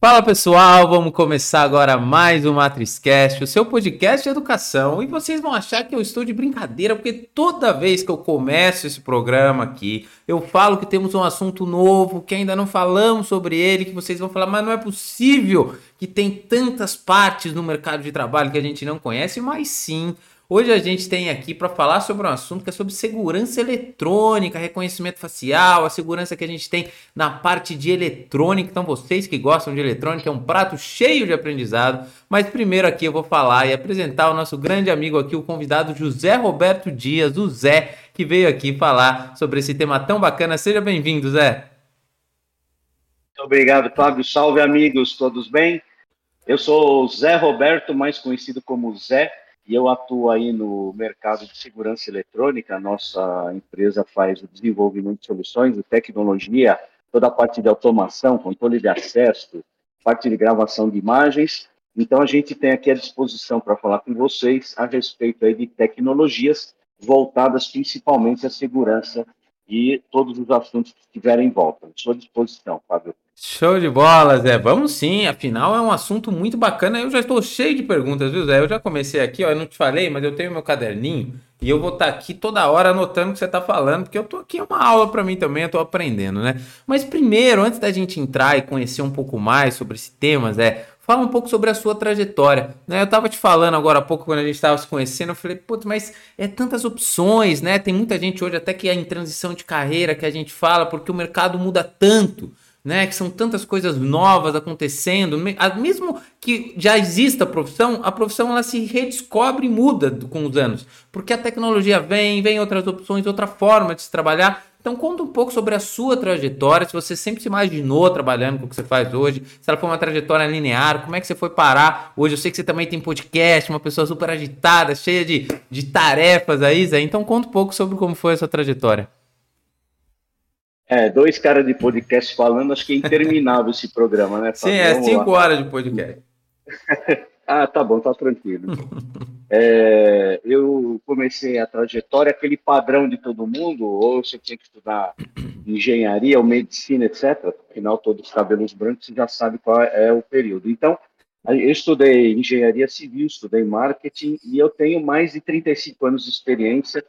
Fala pessoal, vamos começar agora mais um MatrizCast, o seu podcast de educação. E vocês vão achar que eu estou de brincadeira, porque toda vez que eu começo esse programa aqui, eu falo que temos um assunto novo, que ainda não falamos sobre ele, que vocês vão falar, mas não é possível que tem tantas partes no mercado de trabalho que a gente não conhece, mas sim. Hoje a gente tem aqui para falar sobre um assunto que é sobre segurança eletrônica, reconhecimento facial, a segurança que a gente tem na parte de eletrônica. Então, vocês que gostam de eletrônica, é um prato cheio de aprendizado. Mas primeiro aqui eu vou falar e apresentar o nosso grande amigo aqui, o convidado José Roberto Dias, o Zé, que veio aqui falar sobre esse tema tão bacana. Seja bem-vindo, Zé. Muito obrigado, Fábio. Salve, amigos, todos bem? Eu sou o Zé Roberto, mais conhecido como Zé e eu atuo aí no mercado de segurança eletrônica. A nossa empresa faz o desenvolvimento de soluções de tecnologia, toda a parte de automação, controle de acesso, parte de gravação de imagens. Então, a gente tem aqui à disposição para falar com vocês a respeito aí de tecnologias voltadas principalmente à segurança e todos os assuntos que estiverem em volta. À disposição, Fábio. Show de bola, Zé. Vamos sim, afinal é um assunto muito bacana. Eu já estou cheio de perguntas, viu, Zé? Eu já comecei aqui, ó, eu não te falei, mas eu tenho meu caderninho e eu vou estar tá aqui toda hora anotando o que você está falando, porque eu estou aqui, é uma aula para mim também, eu estou aprendendo, né? Mas primeiro, antes da gente entrar e conhecer um pouco mais sobre esse tema, Zé, fala um pouco sobre a sua trajetória. Né? Eu estava te falando agora há pouco, quando a gente estava se conhecendo, eu falei, putz, mas é tantas opções, né? Tem muita gente hoje até que é em transição de carreira que a gente fala, porque o mercado muda tanto né? Que são tantas coisas novas acontecendo, mesmo que já exista a profissão, a profissão ela se redescobre e muda com os anos, porque a tecnologia vem, vem outras opções, outra forma de se trabalhar. Então conta um pouco sobre a sua trajetória, se você sempre se imaginou trabalhando com o que você faz hoje, se ela foi uma trajetória linear, como é que você foi parar hoje? Eu sei que você também tem podcast, uma pessoa super agitada, cheia de, de tarefas aí, Zé. Então conta um pouco sobre como foi essa trajetória. É, dois caras de podcast falando, acho que é interminável esse programa, né? Sim, é cinco lá. horas de podcast. ah, tá bom, tá tranquilo. é, eu comecei a trajetória, aquele padrão de todo mundo, ou você tinha que estudar engenharia ou medicina, etc. Afinal, todos os cabelos brancos, você já sabe qual é o período. Então, eu estudei engenharia civil, estudei marketing, e eu tenho mais de 35 anos de experiência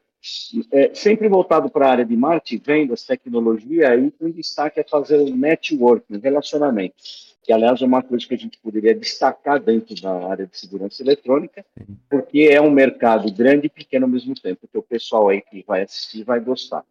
é, sempre voltado para a área de marketing, vendas, tecnologia, e com destaque a fazer o networking, relacionamento, que aliás é uma coisa que a gente poderia destacar dentro da área de segurança eletrônica, porque é um mercado grande e pequeno ao mesmo tempo, que o pessoal aí que vai assistir vai gostar.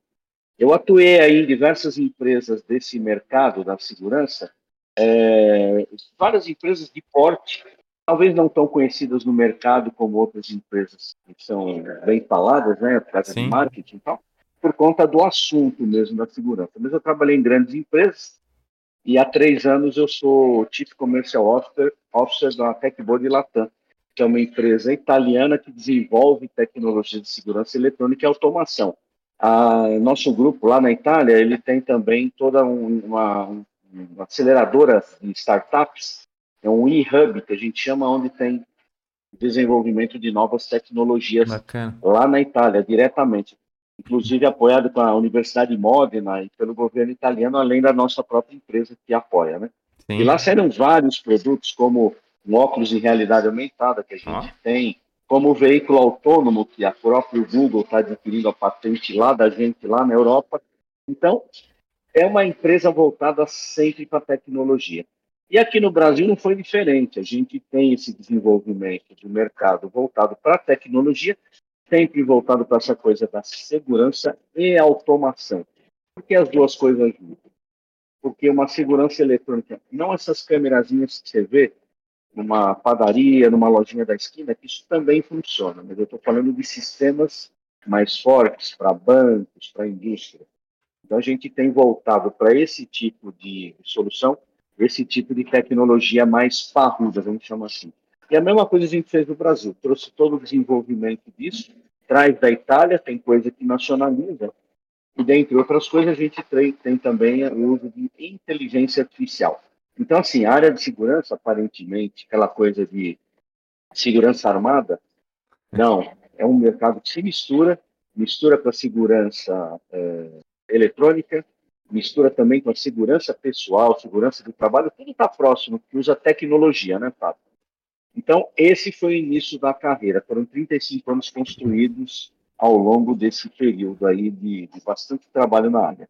Eu atuei aí em diversas empresas desse mercado da segurança, é, várias empresas de porte talvez não tão conhecidas no mercado como outras empresas que são bem faladas, né, por causa Sim. marketing e tal, por conta do assunto mesmo da segurança. Mas eu trabalhei em grandes empresas e há três anos eu sou Chief Commercial Officer, officer da Techboard Latam, que é uma empresa italiana que desenvolve tecnologia de segurança eletrônica e automação. A, nosso grupo lá na Itália, ele tem também toda um, uma, uma aceleradora de startups é um e-hub que a gente chama onde tem desenvolvimento de novas tecnologias Bacana. lá na Itália, diretamente. Inclusive apoiado com a Universidade Modena e pelo governo italiano, além da nossa própria empresa que apoia, né? Sim. E lá saíram vários produtos, como um óculos de realidade aumentada que a gente tem, como o veículo autônomo que a própria Google está adquirindo a patente lá da gente, lá na Europa. Então, é uma empresa voltada sempre para a tecnologia. E aqui no Brasil não foi diferente. A gente tem esse desenvolvimento do mercado voltado para a tecnologia, sempre voltado para essa coisa da segurança e automação. Por que as duas coisas juntas? Porque uma segurança eletrônica, não essas câmerazinhas que você vê numa padaria, numa lojinha da esquina, que isso também funciona, mas eu estou falando de sistemas mais fortes para bancos, para indústria. Então a gente tem voltado para esse tipo de solução esse tipo de tecnologia mais parruda, vamos chamar assim. E a mesma coisa a gente fez no Brasil, trouxe todo o desenvolvimento disso, traz da Itália, tem coisa que nacionaliza, e dentre outras coisas a gente tem, tem também o uso de inteligência artificial. Então, assim, a área de segurança, aparentemente, aquela coisa de segurança armada, não, é um mercado que se mistura, mistura com a segurança é, eletrônica, mistura também com a segurança pessoal, segurança do trabalho, tudo está próximo, que usa tecnologia, né, Fábio? Então, esse foi o início da carreira. Foram 35 anos construídos ao longo desse período aí de, de bastante trabalho na área.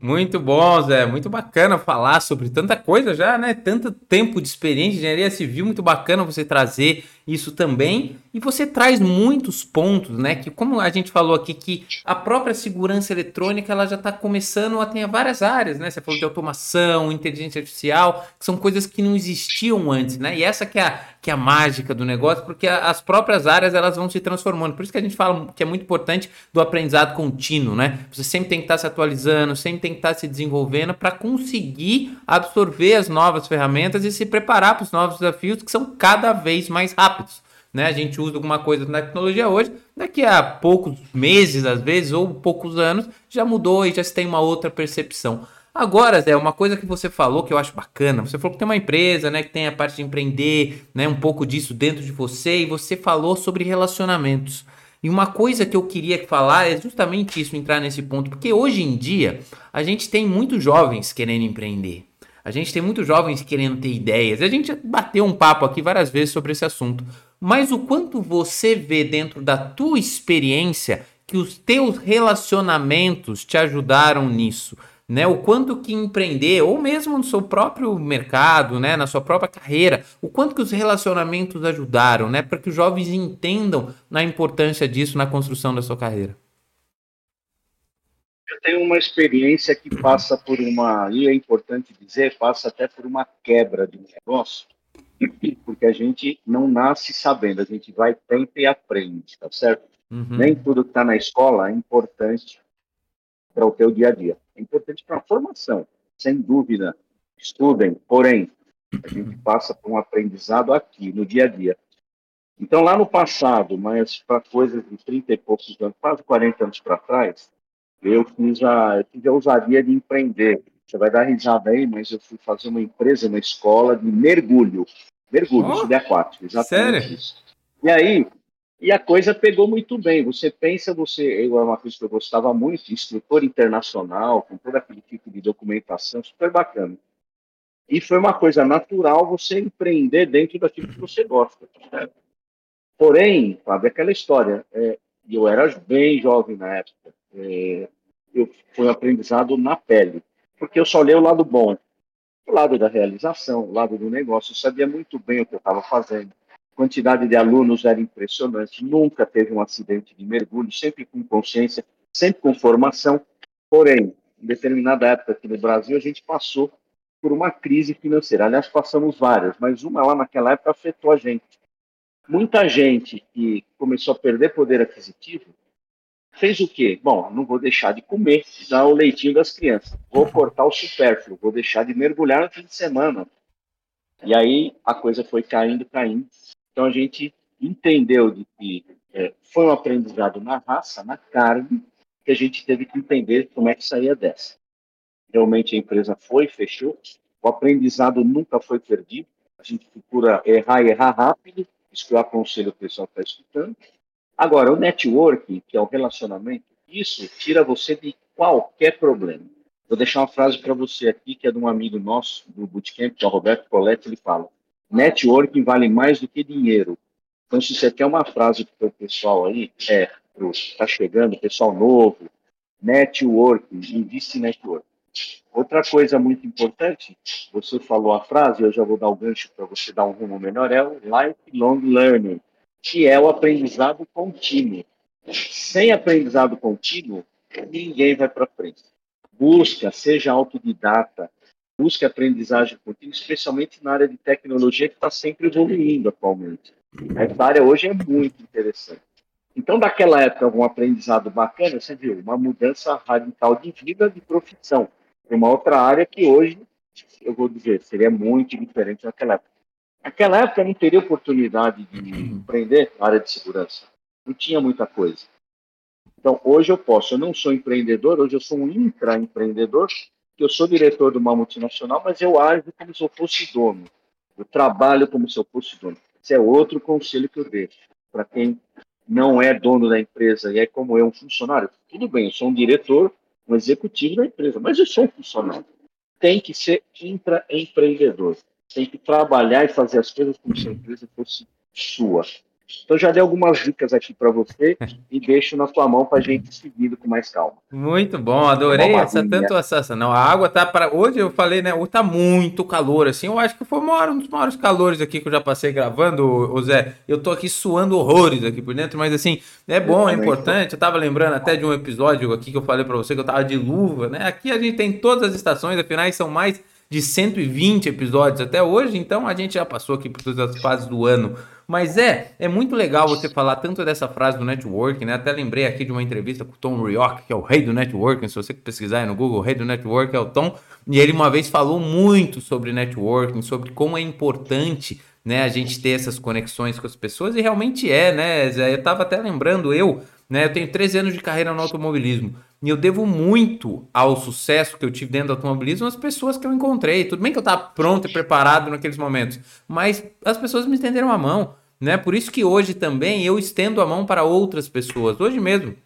Muito bom, Zé. Muito bacana falar sobre tanta coisa já, né? Tanto tempo de experiência em engenharia civil, muito bacana você trazer isso também. E você traz muitos pontos, né? Que como a gente falou aqui, que a própria segurança eletrônica ela já está começando a ter várias áreas, né? Você falou de automação, inteligência artificial, que são coisas que não existiam antes, né? E essa que é a, que é a mágica do negócio, porque as próprias áreas elas vão se transformando. Por isso que a gente fala que é muito importante do aprendizado contínuo, né? Você sempre tem que estar se atualizando, sempre tem que estar se desenvolvendo para conseguir absorver as novas ferramentas e se preparar para os novos desafios que são cada vez mais rápidos rápidos. Né? A gente usa alguma coisa na tecnologia hoje, daqui a poucos meses, às vezes, ou poucos anos, já mudou e já se tem uma outra percepção. Agora, Zé, uma coisa que você falou que eu acho bacana, você falou que tem uma empresa, né, que tem a parte de empreender, né, um pouco disso dentro de você, e você falou sobre relacionamentos. E uma coisa que eu queria falar é justamente isso, entrar nesse ponto, porque hoje em dia a gente tem muitos jovens querendo empreender. A gente tem muitos jovens querendo ter ideias. A gente bateu um papo aqui várias vezes sobre esse assunto. Mas o quanto você vê dentro da tua experiência que os teus relacionamentos te ajudaram nisso? Né, o quanto que empreender, ou mesmo no seu próprio mercado, né, na sua própria carreira, o quanto que os relacionamentos ajudaram, né, para que os jovens entendam na importância disso na construção da sua carreira. Eu tenho uma experiência que passa por uma, e é importante dizer, passa até por uma quebra de um negócio, porque a gente não nasce sabendo, a gente vai, tenta e aprende, tá certo? Uhum. Nem tudo que está na escola é importante para o teu dia a dia. É importante para a formação, sem dúvida. Estudem, porém, a gente passa por um aprendizado aqui, no dia a dia. Então, lá no passado, mas para coisas de 30 e poucos anos, quase 40 anos para trás, eu fiz a, eu fiz a ousadia de empreender. Você vai dar risada aí, mas eu fui fazer uma empresa, uma escola de mergulho. Mergulho, oh, aquático, exatamente sério? isso. E aí, e a coisa pegou muito bem. Você pensa, você, eu, é uma coisa que eu gostava muito, instrutor internacional, com todo aquele tipo de documentação, super bacana. E foi uma coisa natural você empreender dentro daquilo que você gosta. Certo? Porém, Fábio, aquela história, é, eu era bem jovem na época, é, eu, foi um aprendizado na pele, porque eu só olhei o lado bom, o lado da realização, o lado do negócio, eu sabia muito bem o que eu estava fazendo. Quantidade de alunos era impressionante, nunca teve um acidente de mergulho, sempre com consciência, sempre com formação. Porém, em determinada época aqui no Brasil, a gente passou por uma crise financeira. Aliás, passamos várias, mas uma lá naquela época afetou a gente. Muita gente que começou a perder poder aquisitivo fez o quê? Bom, não vou deixar de comer, dar o leitinho das crianças. Vou cortar o supérfluo, vou deixar de mergulhar no fim de semana. E aí a coisa foi caindo, caindo. Então a gente entendeu de que é, foi um aprendizado na raça, na carne, que a gente teve que entender como é que saía dessa. Realmente a empresa foi, fechou. O aprendizado nunca foi perdido. A gente procura errar e errar rápido. Isso que eu aconselho o pessoal que está escutando Agora, o networking, que é o relacionamento, isso tira você de qualquer problema. Vou deixar uma frase para você aqui, que é de um amigo nosso, do Bootcamp, que é o Roberto Coletti, ele fala, networking vale mais do que dinheiro. Então, se você quer uma frase para o pessoal aí, é, está chegando, pessoal novo, networking, investe em networking. Outra coisa muito importante, você falou a frase, eu já vou dar o gancho para você dar um rumo melhor, é o lifelong learning que é o aprendizado contínuo. Sem aprendizado contínuo, ninguém vai para frente. Busca, seja autodidata, busque aprendizagem contínua, especialmente na área de tecnologia que está sempre evoluindo atualmente. Essa área hoje é muito interessante. Então, daquela época, um aprendizado bacana, você viu, uma mudança radical de vida, de profissão, para uma outra área que hoje, eu vou dizer, seria muito diferente naquela época. Naquela época não teria oportunidade de empreender na área de segurança. Não tinha muita coisa. Então, hoje eu posso. Eu não sou empreendedor, hoje eu sou um intraempreendedor, eu sou diretor de uma multinacional, mas eu ajo como se eu fosse dono. Eu trabalho como se eu fosse dono. Esse é outro conselho que eu deixo para quem não é dono da empresa e é como eu, um funcionário. Tudo bem, eu sou um diretor, um executivo da empresa, mas eu sou um funcionário. Tem que ser intraempreendedor. Tem que trabalhar e fazer as coisas como se a empresa fosse sua. Então já dei algumas dicas aqui para você e deixo na sua mão para a gente seguir com mais calma. Muito bom, adorei essa tanto essa. Não, a água tá para hoje eu falei, né? Hoje tá muito calor assim. Eu acho que foi maior, um dos maiores calores aqui que eu já passei gravando, o Zé. Eu tô aqui suando horrores aqui por dentro, mas assim, é bom, é importante. Eu tava lembrando até de um episódio aqui que eu falei para você que eu tava de luva, né? Aqui a gente tem todas as estações, afinal são mais de 120 episódios até hoje, então a gente já passou aqui por todas as fases do ano. Mas é, é muito legal você falar tanto dessa frase do networking, né? Até lembrei aqui de uma entrevista com o Tom Rioch, que é o rei do networking. Se você pesquisar aí no Google, o rei do networking é o Tom. E ele uma vez falou muito sobre networking, sobre como é importante né, a gente ter essas conexões com as pessoas. E realmente é, né? Eu estava até lembrando, eu, né? Eu tenho 13 anos de carreira no automobilismo. E eu devo muito ao sucesso que eu tive dentro do automobilismo às pessoas que eu encontrei. Tudo bem que eu estava pronto e preparado naqueles momentos, mas as pessoas me estenderam a mão, né? Por isso que hoje também eu estendo a mão para outras pessoas. Hoje mesmo,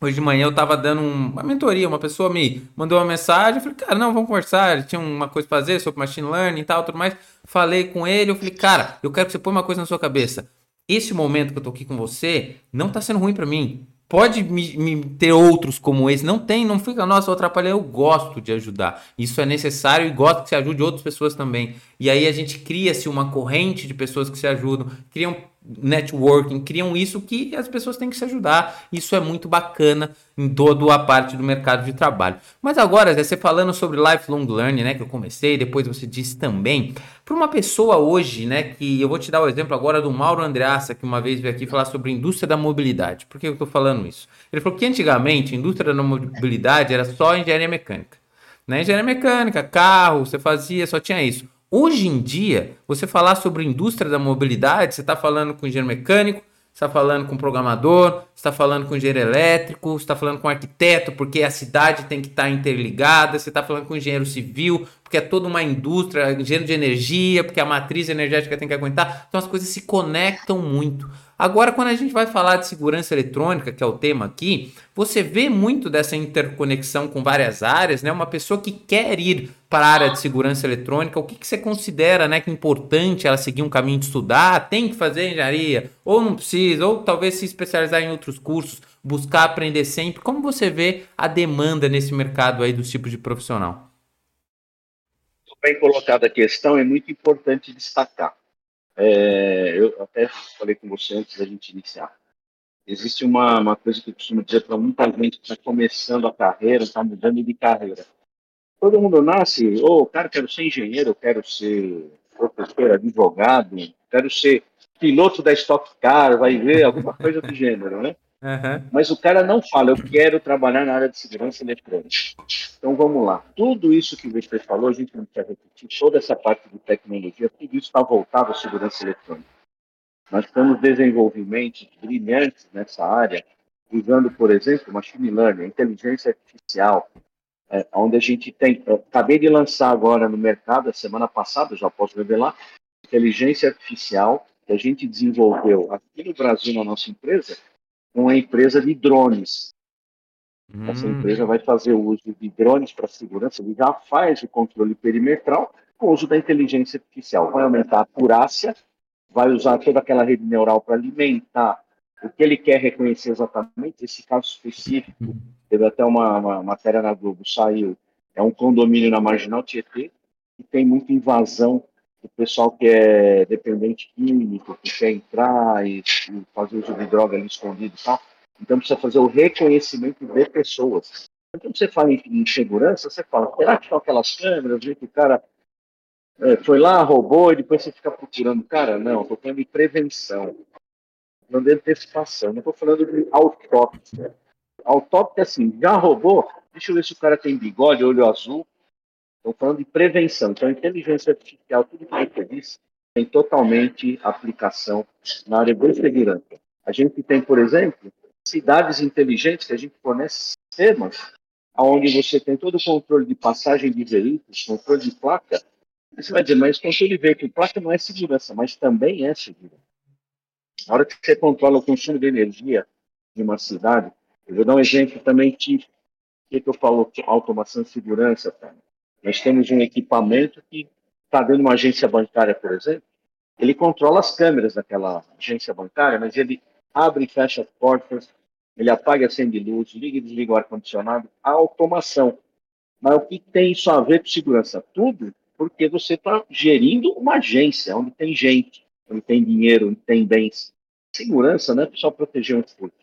hoje de manhã eu estava dando uma mentoria, uma pessoa me mandou uma mensagem, eu falei, cara, não, vamos conversar. Tinha uma coisa para fazer sobre machine learning e tal, tudo mais. Falei com ele, eu falei, cara, eu quero que você põe uma coisa na sua cabeça. Esse momento que eu tô aqui com você não tá sendo ruim para mim Pode me, me, ter outros como esse. Não tem, não fica, nossa, eu atrapalhei. Eu gosto de ajudar. Isso é necessário e gosto que se ajude outras pessoas também. E aí a gente cria-se uma corrente de pessoas que se ajudam, criam networking, criam isso que as pessoas têm que se ajudar. Isso é muito bacana em toda a parte do mercado de trabalho. Mas agora, você falando sobre lifelong learning, né, que eu comecei, depois você disse também, para uma pessoa hoje, né, que eu vou te dar o exemplo agora do Mauro Andreassa, que uma vez veio aqui falar sobre indústria da mobilidade. Por que eu estou falando isso? Ele falou que antigamente a indústria da mobilidade era só engenharia mecânica. Né? Engenharia mecânica, carro, você fazia, só tinha isso. Hoje em dia, você falar sobre indústria da mobilidade, você está falando com engenheiro mecânico, está falando com programador, está falando com engenheiro elétrico, está falando com arquiteto, porque a cidade tem que estar tá interligada, você está falando com engenheiro civil, porque é toda uma indústria, engenheiro de energia, porque a matriz energética tem que aguentar. Então as coisas se conectam muito. Agora, quando a gente vai falar de segurança eletrônica, que é o tema aqui, você vê muito dessa interconexão com várias áreas, né? Uma pessoa que quer ir para a área de segurança eletrônica, o que, que você considera né, que é importante ela seguir um caminho de estudar? Tem que fazer engenharia? Ou não precisa? Ou talvez se especializar em outros cursos, buscar aprender sempre? Como você vê a demanda nesse mercado aí dos tipos de profissional? Bem colocada a questão, é muito importante destacar. É, eu até falei com você antes da gente iniciar. Existe uma, uma coisa que eu costumo dizer para muita gente que está começando a carreira, está mudando de carreira. Todo mundo nasce, ou oh, cara, quero ser engenheiro, quero ser professor, advogado, quero ser piloto da Stock Car, vai ver alguma coisa do gênero, né? Uhum. Mas o cara não fala, eu quero trabalhar na área de segurança eletrônica. Então vamos lá. Tudo isso que você falou, a gente não quer repetir, toda essa parte de tecnologia, tudo isso está voltado à segurança eletrônica. Nós temos desenvolvimentos brilhantes nessa área, usando, por exemplo, machine learning, inteligência artificial, é, onde a gente tem. Acabei de lançar agora no mercado, a semana passada, já posso revelar, inteligência artificial que a gente desenvolveu aqui no Brasil, na nossa empresa, uma empresa de drones. Hum. Essa empresa vai fazer o uso de drones para segurança, ele já faz o controle perimetral com o uso da inteligência artificial. Vai aumentar a acurácia, vai usar toda aquela rede neural para alimentar o que ele quer reconhecer exatamente. Esse caso específico, hum. teve até uma, uma matéria na Globo, saiu, é um condomínio na Marginal Tietê, que tem muita invasão o pessoal que é dependente químico, que quer entrar e, e fazer uso de droga ali escondido e tal. Então precisa fazer o reconhecimento de pessoas. Então você fala em, segurança, você fala, será que estão aquelas câmeras, que o cara é, foi lá, roubou, e depois você fica procurando. Cara, não, estou falando de prevenção. Não de antecipação, não estou falando de autópsia. Autópsia, assim, já roubou? Deixa eu ver se o cara tem bigode, olho azul, Estou falando de prevenção. Então, inteligência artificial, tudo que você disse, tem totalmente aplicação na área de segurança. A gente tem, por exemplo, cidades inteligentes que a gente fornece sistemas onde você tem todo o controle de passagem de veículos, controle de placa. Você vai dizer, mas controle de veículo, placa não é segurança, mas também é segurança. Na hora que você controla o consumo de energia de uma cidade, eu vou dar um exemplo também típico que, que eu falo automação e segurança? Cara? Nós temos um equipamento que está dentro de uma agência bancária, por exemplo, ele controla as câmeras daquela agência bancária, mas ele abre e fecha as portas, ele apaga e acende luz, liga e desliga o ar-condicionado, a automação. Mas o que tem isso a ver com segurança? Tudo porque você está gerindo uma agência, onde tem gente, onde tem dinheiro, onde tem bens. Segurança não é só proteger um furto,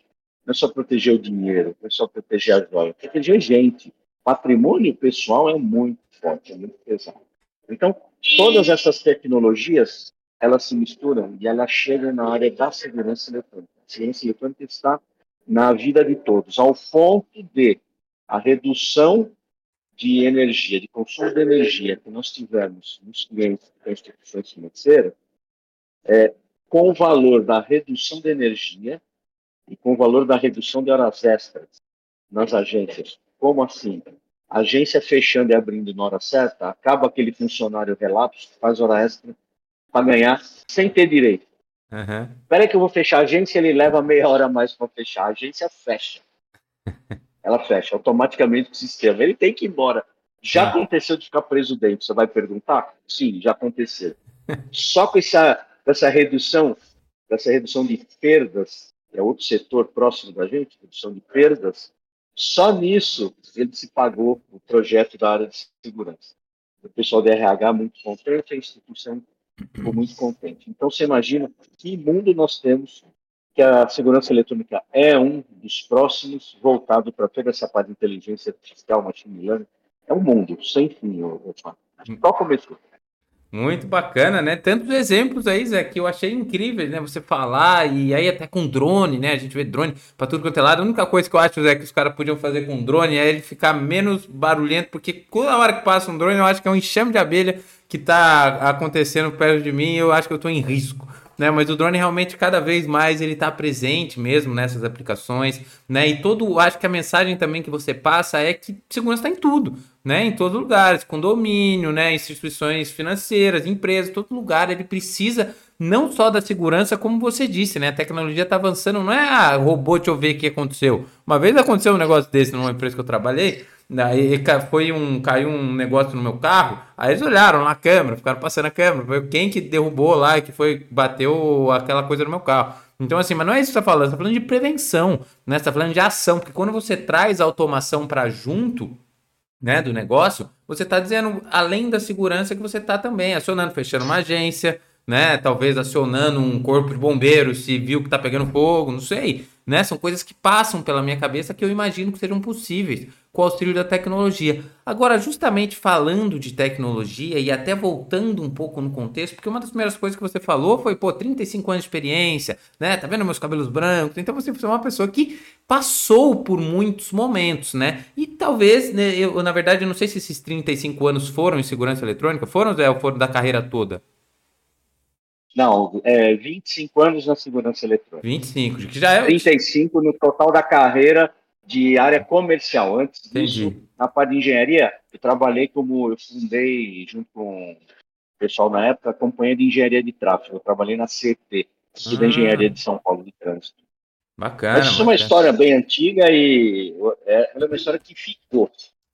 não é só proteger o dinheiro, não é só proteger as joias, é proteger gente. Patrimônio pessoal é muito forte, é muito pesado. Então, todas essas tecnologias, elas se misturam e elas chegam na área da segurança eletrônica. A segurança eletrônica está na vida de todos, ao ponto de a redução de energia, de consumo de energia que nós tivemos nos clientes das instituições financeiras, é, com o valor da redução de energia e com o valor da redução de horas extras nas agências. Como assim? Agência fechando e abrindo na hora certa, acaba aquele funcionário relapso que faz hora extra para ganhar sem ter direito. Uhum. Espera que eu vou fechar a agência, ele leva meia hora a mais para fechar. A agência fecha. ela fecha automaticamente o sistema. Ele tem que ir embora. Já ah. aconteceu de ficar preso dentro? Você vai perguntar? Sim, já aconteceu. Só com essa, essa redução, essa redução de perdas, é outro setor próximo da gente, redução de perdas, só nisso ele se pagou o projeto da área de segurança. O pessoal da RH muito contente, a instituição ficou muito contente. Então você imagina que mundo nós temos que a segurança eletrônica é um dos próximos voltado para toda essa parte de inteligência artificial, machine learning. É um mundo sem fim, Só começou. Muito bacana, né? Tantos exemplos aí, Zé, que eu achei incrível, né? Você falar, e aí até com drone, né? A gente vê drone para tudo quanto é lado. A única coisa que eu acho, Zé, que os caras podiam fazer com drone é ele ficar menos barulhento, porque toda hora que passa um drone, eu acho que é um enxame de abelha que tá acontecendo perto de mim e eu acho que eu tô em risco né? Mas o drone realmente cada vez mais ele está presente mesmo nessas aplicações, né? E todo, acho que a mensagem também que você passa é que segurança está em tudo, né? Em todos os lugares, condomínio, né? Instituições financeiras, empresas, todo lugar ele precisa não só da segurança, como você disse, né? A tecnologia está avançando, não é ah, robô, deixa eu ver o que aconteceu. Uma vez aconteceu um negócio desse numa empresa que eu trabalhei, Daí foi um, caiu um negócio no meu carro, aí eles olharam na câmera, ficaram passando a câmera, foi quem que derrubou lá, que foi, bateu aquela coisa no meu carro. Então, assim, mas não é isso que você está falando, você está falando de prevenção, né? Você está falando de ação, porque quando você traz a automação para junto, né, do negócio, você está dizendo, além da segurança, que você está também acionando, fechando uma agência, né? Talvez acionando um corpo de bombeiros se viu que está pegando fogo, não sei né? São coisas que passam pela minha cabeça que eu imagino que sejam possíveis com o auxílio da tecnologia. Agora, justamente falando de tecnologia e até voltando um pouco no contexto, porque uma das primeiras coisas que você falou foi, pô, 35 anos de experiência, né? Tá vendo meus cabelos brancos? Então você é uma pessoa que passou por muitos momentos, né? E talvez, né, eu na verdade eu não sei se esses 35 anos foram em segurança eletrônica, foram ou foram da carreira toda? Não, é 25 anos na segurança eletrônica. 25, que já é. 35 no total da carreira de área comercial. Antes Entendi. disso, na parte de engenharia, eu trabalhei como eu fundei junto com o pessoal na época, a companhia de engenharia de tráfego. Eu trabalhei na CT, ah. da Engenharia de São Paulo de Trânsito. Bacana. Mas isso é uma história bem antiga e é, é uma história que ficou.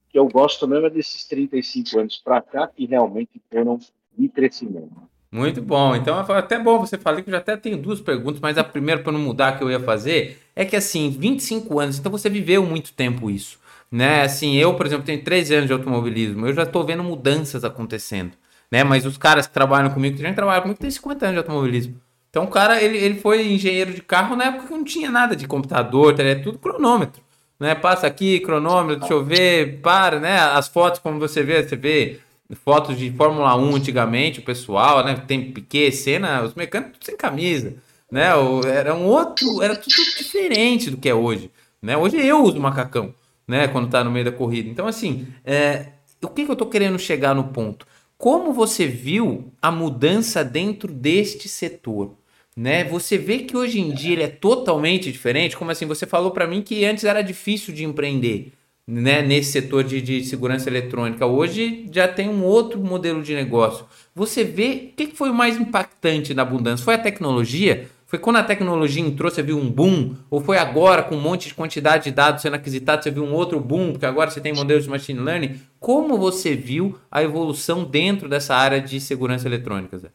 Que eu gosto mesmo é desses 35 anos para cá, que realmente foram de crescimento. Muito bom. Então, até bom você falar que eu já até tenho duas perguntas, mas a primeira, para não mudar, que eu ia fazer, é que assim, 25 anos, então você viveu muito tempo isso. Né? Assim, eu, por exemplo, tenho 13 anos de automobilismo, eu já estou vendo mudanças acontecendo. Né? Mas os caras que trabalham comigo, que já trabalham comigo, têm 50 anos de automobilismo. Então, o cara, ele, ele foi engenheiro de carro na época que não tinha nada de computador, tá é tudo cronômetro. Né? Passa aqui, cronômetro, deixa eu ver, para, né? As fotos, como você vê, você vê fotos de Fórmula 1 antigamente, o pessoal, né? Tem Piquet, cena, os mecânicos sem camisa, né? Era um outro, era tudo diferente do que é hoje, né? Hoje eu uso macacão, né? Quando tá no meio da corrida. Então, assim, é, o que, que eu tô querendo chegar no ponto? Como você viu a mudança dentro deste setor? Né? Você vê que hoje em dia ele é totalmente diferente. Como assim? Você falou para mim que antes era difícil de empreender né, nesse setor de, de segurança eletrônica. Hoje já tem um outro modelo de negócio. Você vê o que foi o mais impactante na abundância? Foi a tecnologia? Foi quando a tecnologia entrou, você viu um boom? Ou foi agora, com um monte de quantidade de dados sendo aquisitados, você viu um outro boom, porque agora você tem modelos de machine learning? Como você viu a evolução dentro dessa área de segurança eletrônica, Zé?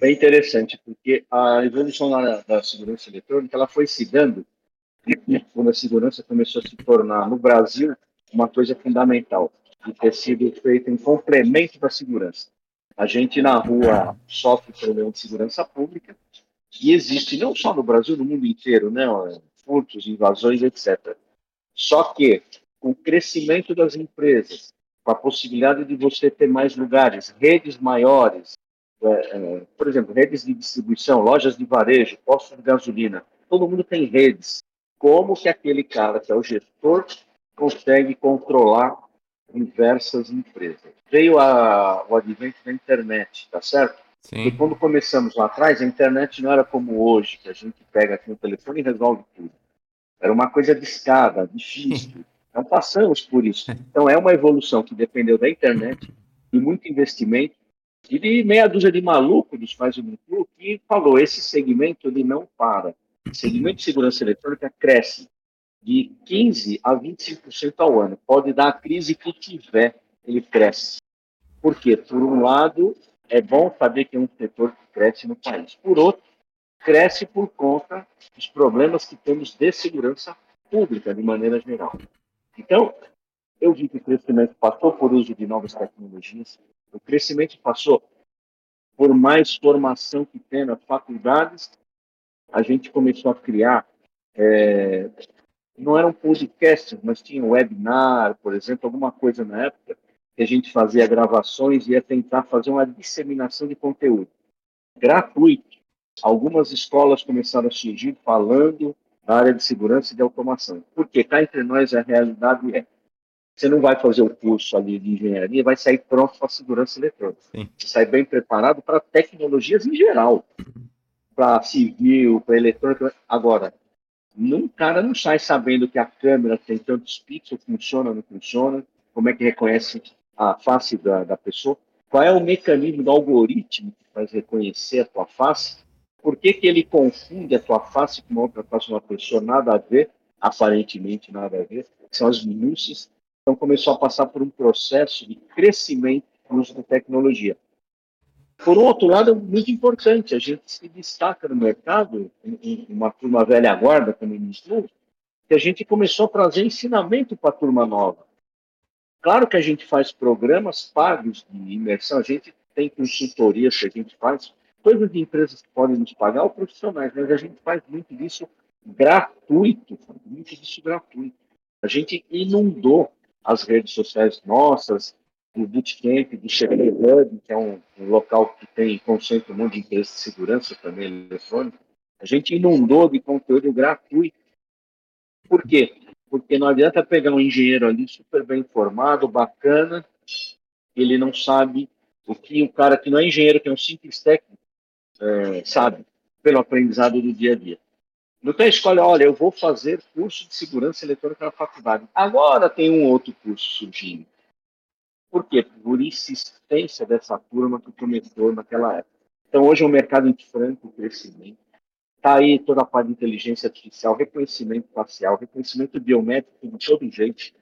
Bem interessante, porque a evolução da, da segurança eletrônica ela foi se dando quando a segurança começou a se tornar, no Brasil, uma coisa fundamental, de ter sido feita em complemento da segurança. A gente na rua sofre problema de segurança pública e existe não só no Brasil, no mundo inteiro, né, furtos, invasões, etc. Só que com o crescimento das empresas, com a possibilidade de você ter mais lugares, redes maiores, é, é, por exemplo, redes de distribuição, lojas de varejo, postos de gasolina, todo mundo tem redes como que aquele cara que é o gestor consegue controlar diversas empresas. Veio a, o advento da internet, tá certo? Sim. E quando começamos lá atrás, a internet não era como hoje, que a gente pega aqui no telefone e resolve tudo. Era uma coisa discada, difícil. Então passamos por isso. Então é uma evolução que dependeu da internet e muito investimento e de meia dúzia de malucos dos pais do clube que falou esse segmento ele não para o segmento de segurança eletrônica cresce de 15% a 25% ao ano. Pode dar a crise que tiver, ele cresce. Por quê? Por um lado, é bom saber que é um setor que cresce no país. Por outro, cresce por conta dos problemas que temos de segurança pública, de maneira geral. Então, eu vi que o crescimento passou por uso de novas tecnologias, o crescimento passou por mais formação que tem nas faculdades a gente começou a criar, é, não eram podcasts, mas tinha um webinar, por exemplo, alguma coisa na época, que a gente fazia gravações e ia tentar fazer uma disseminação de conteúdo gratuito. Algumas escolas começaram a surgir falando da área de segurança e de automação. Porque cá entre nós a realidade é você não vai fazer o curso ali de engenharia, vai sair pronto para segurança eletrônica. Sim. Você sai bem preparado para tecnologias em geral para civil, para eletrônica. Agora, um cara não sai sabendo que a câmera tem tantos pixels, funciona ou não funciona, como é que reconhece a face da, da pessoa, qual é o mecanismo do algoritmo que faz reconhecer a tua face, por que, que ele confunde a tua face com uma outra face de uma pessoa, nada a ver, aparentemente nada a ver, são as minúcias. Então começou a passar por um processo de crescimento no uso da tecnologia. Por outro lado, é muito importante, a gente se destaca no mercado, em uma turma velha guarda, como ministro, que a gente começou a trazer ensinamento para a turma nova. Claro que a gente faz programas pagos de imersão, a gente tem consultorias que a gente faz, coisas de empresas que podem nos pagar ou profissionais, mas a gente faz muito disso gratuito, muito disso gratuito. A gente inundou as redes sociais nossas, o Bootcamp do Chevrolet Hub, que é um, um, local que tem concentra um monte de empresas de segurança também eletrônica, a gente inundou de conteúdo gratuito. Por quê? Porque não adianta pegar um engenheiro ali super bem informado, bacana, ele não sabe o que o cara que não é engenheiro, que é um simples técnico, é, sabe, pelo aprendizado do dia a dia. Não tem escolha, olha, eu vou fazer curso de segurança eletrônica na faculdade. Agora tem um outro curso surgindo por quê? Por insistência dessa turma que começou naquela época. Então, hoje é um mercado em franco crescimento. Está aí toda a parte de inteligência artificial, reconhecimento facial, reconhecimento biométrico de todo jeito.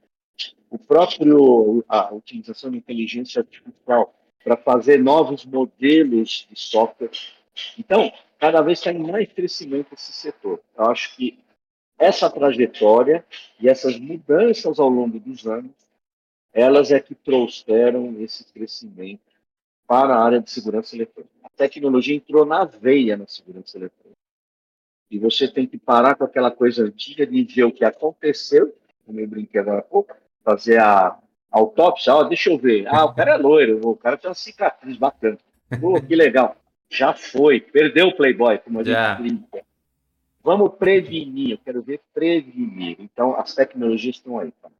O próprio, a utilização de inteligência artificial para fazer novos modelos de software. Então, cada vez está em mais crescimento esse setor. Eu acho que essa trajetória e essas mudanças ao longo dos anos elas é que trouxeram esse crescimento para a área de segurança eletrônica. A tecnologia entrou na veia na segurança eletrônica. E você tem que parar com aquela coisa antiga de ver o que aconteceu, como eu brinquei agora há pouco, fazer a autópsia, deixa eu ver, ah, o cara é loiro, o cara tem uma cicatriz bacana. Pô, que legal. Já foi, perdeu o Playboy, como a gente yeah. brinca. Vamos prevenir, eu quero ver prevenir. Então, as tecnologias estão aí. Tá?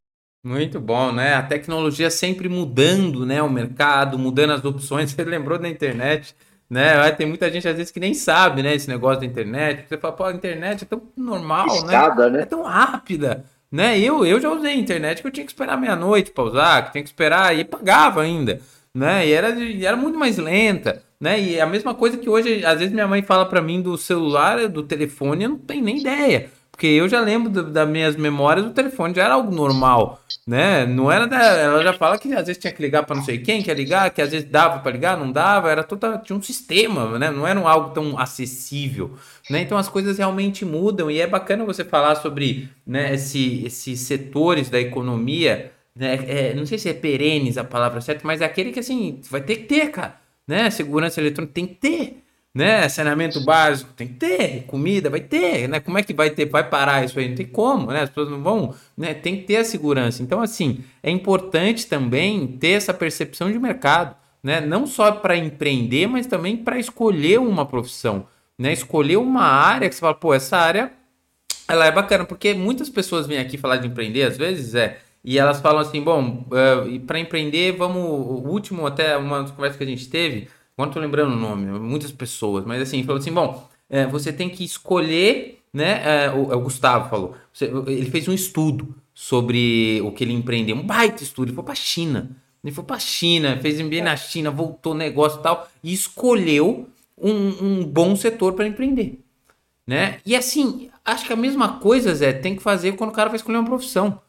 Muito bom, né? A tecnologia sempre mudando, né? O mercado, mudando as opções. Você lembrou da internet, né? Tem muita gente às vezes que nem sabe, né? Esse negócio da internet. Você fala, pô, a internet é tão normal, Escada, né? né? É tão rápida, né? Eu, eu já usei a internet que eu tinha que esperar meia-noite para usar, que tinha que esperar e pagava ainda, né? E era, era muito mais lenta. né? E a mesma coisa que hoje, às vezes minha mãe fala para mim do celular, do telefone, eu não tenho nem ideia. Porque eu já lembro do, das minhas memórias, o telefone já era algo normal, né? Não era da, ela já fala que às vezes tinha que ligar para não sei quem, quer ligar, que às vezes dava para ligar, não dava, era toda tinha um sistema, né? Não era algo tão acessível, né? Então as coisas realmente mudam e é bacana você falar sobre, né, esse, esses setores da economia, né? É, não sei se é perenes a palavra certa, mas é aquele que assim, vai ter que ter, cara, né? Segurança eletrônica tem que ter né? Saneamento básico tem que ter, comida vai ter, né? Como é que vai ter, vai parar isso aí? Não tem como, né? As pessoas não vão, né? Tem que ter a segurança. Então, assim, é importante também ter essa percepção de mercado, né? Não só para empreender, mas também para escolher uma profissão, né? Escolher uma área que você fala, pô, essa área ela é bacana, porque muitas pessoas vêm aqui falar de empreender, às vezes é, e elas falam assim, bom, uh, para empreender, vamos, o último até uma das conversas que a gente teve, Agora não tô lembrando o nome, muitas pessoas, mas assim, falou assim: bom, é, você tem que escolher, né? É, o, é o, Gustavo falou. Você, ele fez um estudo sobre o que ele empreendeu, um baita estudo, ele foi pra China. Ele foi pra China, fez MBA na China, voltou negócio e tal, e escolheu um, um bom setor para empreender. Né? E assim, acho que a mesma coisa, Zé, tem que fazer quando o cara vai escolher uma profissão.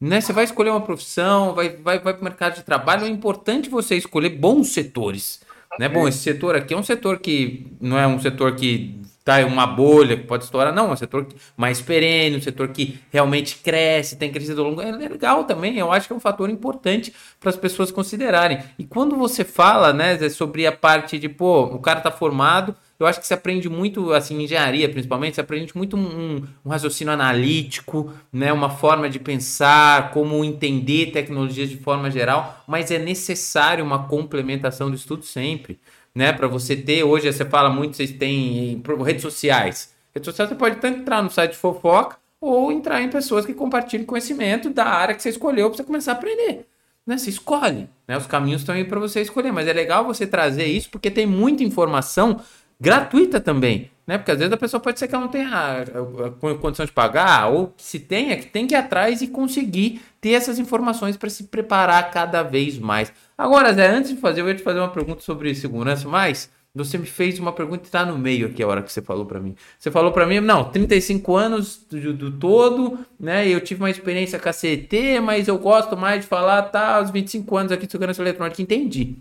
Né? Você vai escolher uma profissão, vai, vai, vai para o mercado de trabalho, é importante você escolher bons setores. Né? Bom, esse setor aqui é um setor que não é um setor que tá em uma bolha que pode estourar, não, é um setor mais perene, um setor que realmente cresce, tem crescido ao longo. É legal também, eu acho que é um fator importante para as pessoas considerarem. E quando você fala, né, sobre a parte de, pô, o cara tá formado, eu acho que se aprende muito, assim, engenharia principalmente, se aprende muito um, um, raciocínio analítico, né, uma forma de pensar, como entender tecnologias de forma geral, mas é necessário uma complementação do estudo sempre, né, para você ter, hoje você fala muito, vocês têm redes sociais, redes sociais você pode tanto entrar no site de fofoca, ou entrar em pessoas que compartilhem conhecimento da área que você escolheu para você começar a aprender. Né? Você escolhe, né? Os caminhos estão aí para você escolher, mas é legal você trazer isso porque tem muita informação gratuita também, né? Porque às vezes a pessoa pode ser que ela não tenha a, a, a condição de pagar, ou se tenha, que tem que ir atrás e conseguir ter essas informações para se preparar cada vez mais. Agora, Zé, antes de fazer, eu ia te fazer uma pergunta sobre segurança, mas você me fez uma pergunta que está no meio aqui a hora que você falou para mim. Você falou para mim, não, 35 anos do, do, todo, né? Eu tive uma experiência com a CT, mas eu gosto mais de falar, tá, aos 25 anos aqui de segurança eletrônica. Entendi.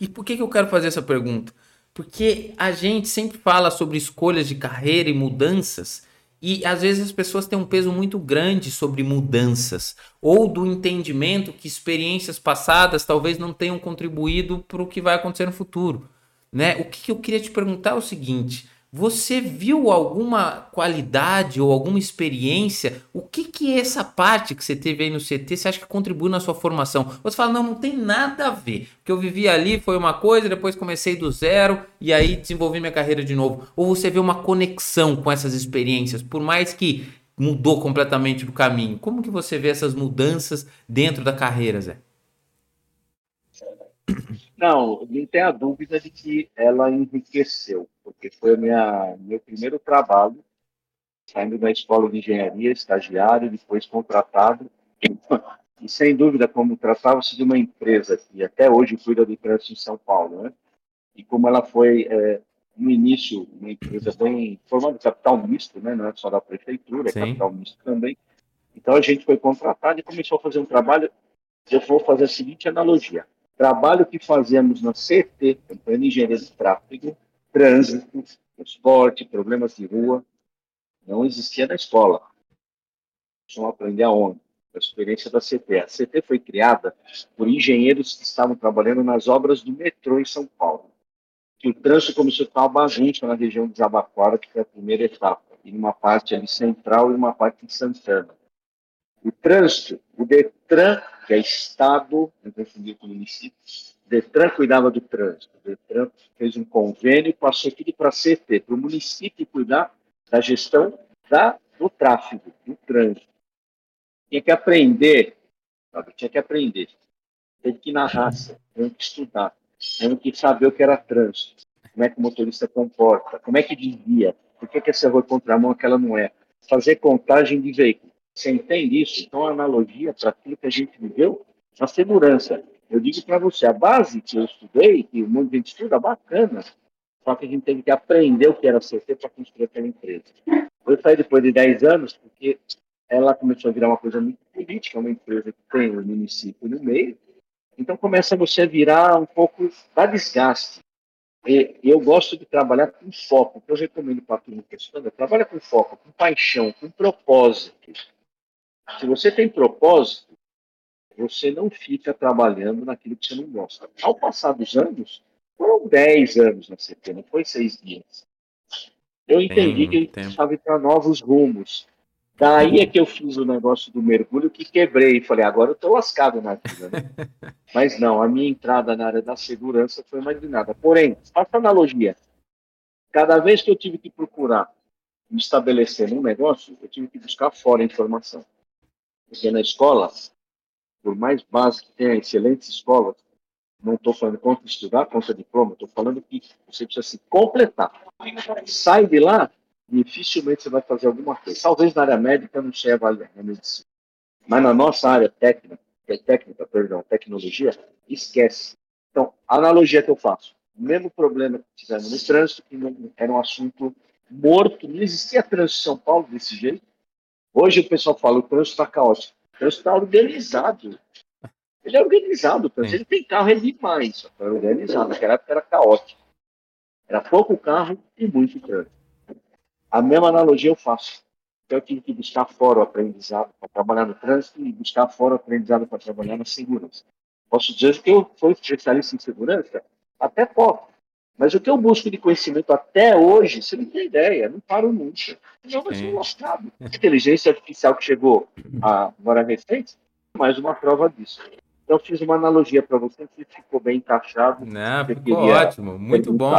E por que, que eu quero fazer essa pergunta? Porque a gente sempre fala sobre escolhas de carreira e mudanças, e às vezes as pessoas têm um peso muito grande sobre mudanças, ou do entendimento que experiências passadas talvez não tenham contribuído para o que vai acontecer no futuro. Né? O que eu queria te perguntar é o seguinte: você viu alguma qualidade ou alguma experiência? O que que essa parte que você teve aí no CT você acha que contribui na sua formação? Você fala, não, não tem nada a ver. O que eu vivi ali foi uma coisa, depois comecei do zero e aí desenvolvi minha carreira de novo. Ou você vê uma conexão com essas experiências, por mais que mudou completamente do caminho. Como que você vê essas mudanças dentro da carreira, Zé? Não, não tenha dúvida de que ela enriqueceu, porque foi minha, meu primeiro trabalho, saindo da escola de engenharia, estagiário, depois contratado. E sem dúvida, como tratava-se de uma empresa que até hoje cuida do trânsito em São Paulo, né? E como ela foi, é, no início, uma empresa bem formada, capital misto, né? Não é só da prefeitura, é capital misto também. Então a gente foi contratado e começou a fazer um trabalho. Eu vou fazer a seguinte analogia: trabalho que fazemos na CT, Campanha de Engenharia de Tráfego, trânsito, transporte, problemas de rua, não existia na escola. Só aprender aonde? A experiência da CT. A CT foi criada por engenheiros que estavam trabalhando nas obras do metrô em São Paulo. O trânsito começou a uma bagunça na região de Jabaquara, que foi a primeira etapa, e numa parte ali central e uma parte em Santana. O trânsito, o Detran, que é Estado, não confundir com o município, o Detran cuidava do trânsito. O Detran fez um convênio e passou tudo para a CT, para o município cuidar da gestão da, do tráfego, do trânsito. Tinha que aprender, sabe? tinha que aprender. Teve que ir na raça, teve que estudar, teve que saber o que era trânsito, como é que o motorista comporta, como é que desvia, por que, que essa rua é contramão, aquela não é. Fazer contagem de veículos você entende isso? Então, a analogia para aquilo que a gente viveu na segurança. Eu digo para você, a base que eu estudei, que um monte de gente estuda, bacana, só que a gente teve que aprender o que era CT para construir aquela empresa. Eu saí depois de 10 anos, porque ela começou a virar uma coisa muito política, uma empresa que tem o um município no meio, então começa você a virar um pouco da desgaste. E eu gosto de trabalhar com foco. O que eu recomendo para a turma que estuda, trabalha com foco, com paixão, com propósito. Se você tem propósito, você não fica trabalhando naquilo que você não gosta. Ao passar dos anos, foram 10 anos na CT, não foi seis dias. Eu entendi que ele precisava ir para novos rumos. Daí é que eu fiz o negócio do mergulho que quebrei. Falei, agora eu estou lascado na vida. Né? Mas não, a minha entrada na área da segurança foi mais de nada. Porém, faça analogia. Cada vez que eu tive que procurar me estabelecer num negócio, eu tive que buscar fora a informação. Porque na escola, por mais básico que tenha excelentes escolas, não estou falando contra estudar, contra diploma, estou falando que você precisa se completar. Sai de lá, dificilmente você vai fazer alguma coisa. Talvez na área médica não seja avaliar na medicina. Mas na nossa área técnica, é técnica, perdão, tecnologia, esquece. Então, analogia que eu faço, o mesmo problema que tivemos no trânsito, que era um assunto morto, não existia trânsito em São Paulo desse jeito. Hoje o pessoal fala, o trânsito está caótico. O trânsito está organizado. Ele é organizado, o trânsito. Ele tem carro, é demais, é organizado. Naquela época era caótico. Era pouco carro e muito trânsito. A mesma analogia eu faço. Eu tive que buscar fora o aprendizado para trabalhar no trânsito e buscar fora o aprendizado para trabalhar na segurança. Posso dizer que eu fui especialista em segurança? Até pouco. Mas o que eu busco de conhecimento até hoje, você não tem ideia, não paro nunca. Não vai ser mostrado. A inteligência artificial que chegou agora recente, mais uma prova disso. Então, fiz uma analogia para você que ficou bem encaixado. Não, ficou ótimo, muito bom.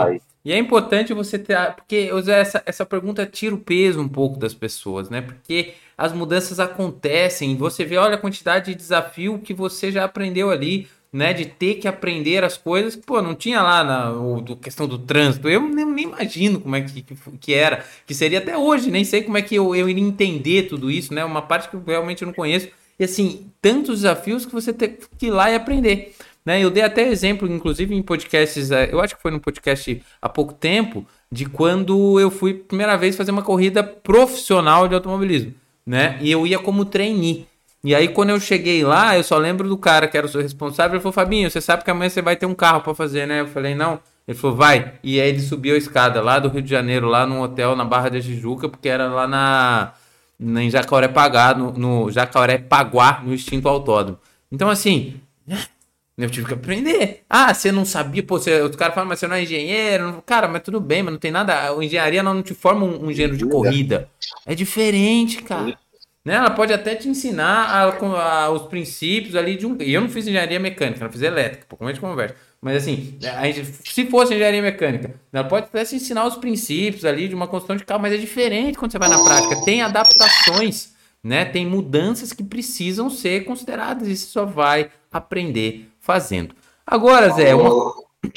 E é importante você ter. Porque essa, essa pergunta tira o peso um pouco das pessoas, né? Porque as mudanças acontecem. Você vê, olha a quantidade de desafio que você já aprendeu ali, né? De ter que aprender as coisas. Pô, não tinha lá na o, do, questão do trânsito. Eu nem, nem imagino como é que, que, que, era. Que seria até hoje. Nem sei como é que eu, eu iria entender tudo isso, né? Uma parte que eu realmente não conheço. E assim, tantos desafios que você tem que ir lá e aprender. Né? Eu dei até exemplo, inclusive em podcasts, é, eu acho que foi no podcast há pouco tempo, de quando eu fui primeira vez fazer uma corrida profissional de automobilismo, né? E eu ia como trainee. E aí, quando eu cheguei lá, eu só lembro do cara que era o seu responsável. Ele falou: Fabinho, você sabe que amanhã você vai ter um carro para fazer, né? Eu falei: Não. Ele falou: Vai. E aí, ele subiu a escada lá do Rio de Janeiro, lá num hotel na Barra da Tijuca, porque era lá na, em Jacarepaguá, no, no Jacarepaguá, no extinto autódromo. Então, assim, eu tive que aprender. Ah, você não sabia, pô, você, o cara fala, mas você não é engenheiro. Cara, mas tudo bem, mas não tem nada. A engenharia não te forma um, um gênero de corrida. É diferente, cara. Né? Ela pode até te ensinar a, a, os princípios ali de um. E eu não fiz engenharia mecânica, eu fiz elétrica, pouco mais de conversa. Mas assim, a gente, se fosse engenharia mecânica, ela pode até te ensinar os princípios ali de uma construção de carro, mas é diferente quando você vai na prática. Tem adaptações, né? Tem mudanças que precisam ser consideradas e você só vai aprender fazendo. Agora, Zé, uma,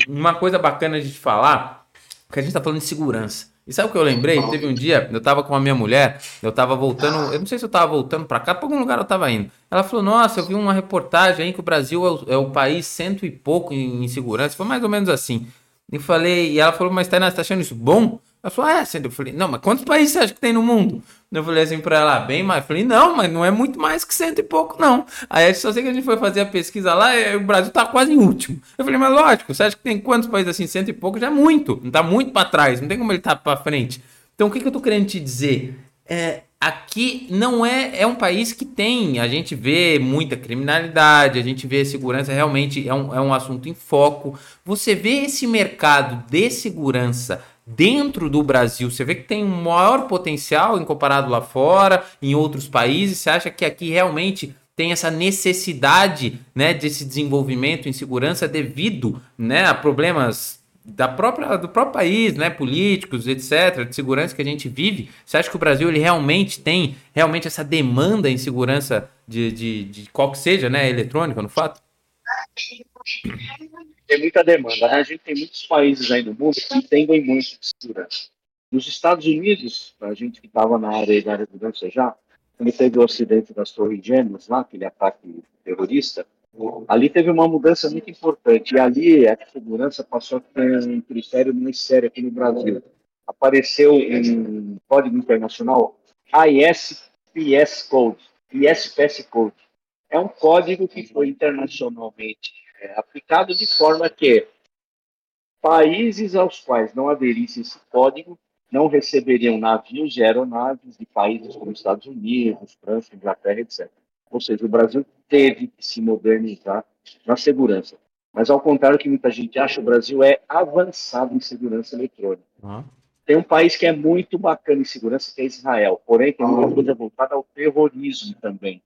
uma coisa bacana de te falar, que a gente tá falando de segurança. E sabe o que eu lembrei? Teve um dia, eu tava com a minha mulher, eu tava voltando, eu não sei se eu tava voltando para cá, pra algum lugar eu tava indo. Ela falou: Nossa, eu vi uma reportagem aí que o Brasil é o, é o país cento e pouco em, em, segurança. Foi mais ou menos assim. E falei, e ela falou: Mas Tainá, você tá achando isso bom? Ela falou, ah, é, eu falei, não, mas quantos países você acha que tem no mundo? Eu falei assim pra ela, bem mais. Eu falei, não, mas não é muito mais que cento e pouco, não. Aí só sei que a gente foi fazer a pesquisa lá o Brasil tá quase em último. Eu falei, mas lógico, você acha que tem quantos países assim, cento e pouco? Já é muito. Não tá muito para trás, não tem como ele tá para frente. Então o que, que eu tô querendo te dizer? É, aqui não é é um país que tem a gente vê muita criminalidade a gente vê segurança realmente é um, é um assunto em foco você vê esse mercado de segurança dentro do Brasil, você vê que tem um maior potencial em comparado lá fora, em outros países? Você acha que aqui realmente tem essa necessidade, né, desse desenvolvimento em segurança devido, né, a problemas da própria, do próprio país, né, políticos, etc, de segurança que a gente vive? Você acha que o Brasil ele realmente tem realmente essa demanda em segurança de, de, de qual que seja, né, eletrônica, no fato? Tem muita demanda. Né? A gente tem muitos países aí no mundo que entendem muito de segurança. Nos Estados Unidos, a gente que estava na área da segurança já, quando teve o acidente das Torres Gêmeas lá, aquele ataque terrorista, Ali teve uma mudança muito importante. E ali a segurança passou a ter um critério mais sério aqui no Brasil. Apareceu um código internacional ISPS Code, ISPS Code. É um código que foi internacionalmente é, aplicado de forma que países aos quais não aderissem esse código não receberiam navios e aeronaves de países como Estados Unidos, França, Inglaterra, etc. Ou seja, o Brasil teve que se modernizar na segurança. Mas, ao contrário do que muita gente acha, o Brasil é avançado em segurança eletrônica. Uhum. Tem um país que é muito bacana em segurança, que é Israel. Porém, tem uma coisa voltada ao terrorismo também.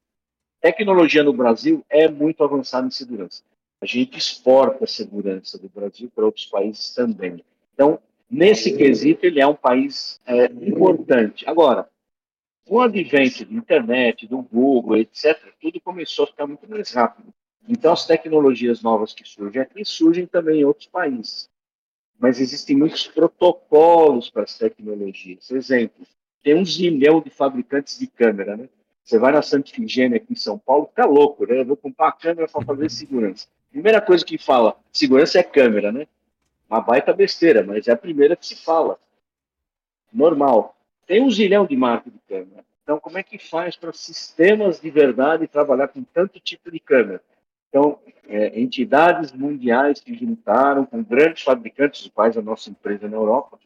Tecnologia no Brasil é muito avançada em segurança. A gente exporta a segurança do Brasil para outros países também. Então, nesse quesito, ele é um país é, importante. Agora, com o advento da internet, do Google, etc., tudo começou a ficar muito mais rápido. Então, as tecnologias novas que surgem aqui surgem também em outros países. Mas existem muitos protocolos para as tecnologias. Exemplo, tem um zilhão de fabricantes de câmera, né? Você vai na Santa Ifigênia aqui em São Paulo, fica louco, né? Eu vou comprar a câmera para fazer segurança. Primeira coisa que fala, segurança é câmera, né? Uma baita besteira, mas é a primeira que se fala. Normal. Tem um zilhão de marcas de câmera. Então, como é que faz para sistemas de verdade trabalhar com tanto tipo de câmera? Então, é, entidades mundiais que juntaram com grandes fabricantes, os quais a nossa empresa na Europa,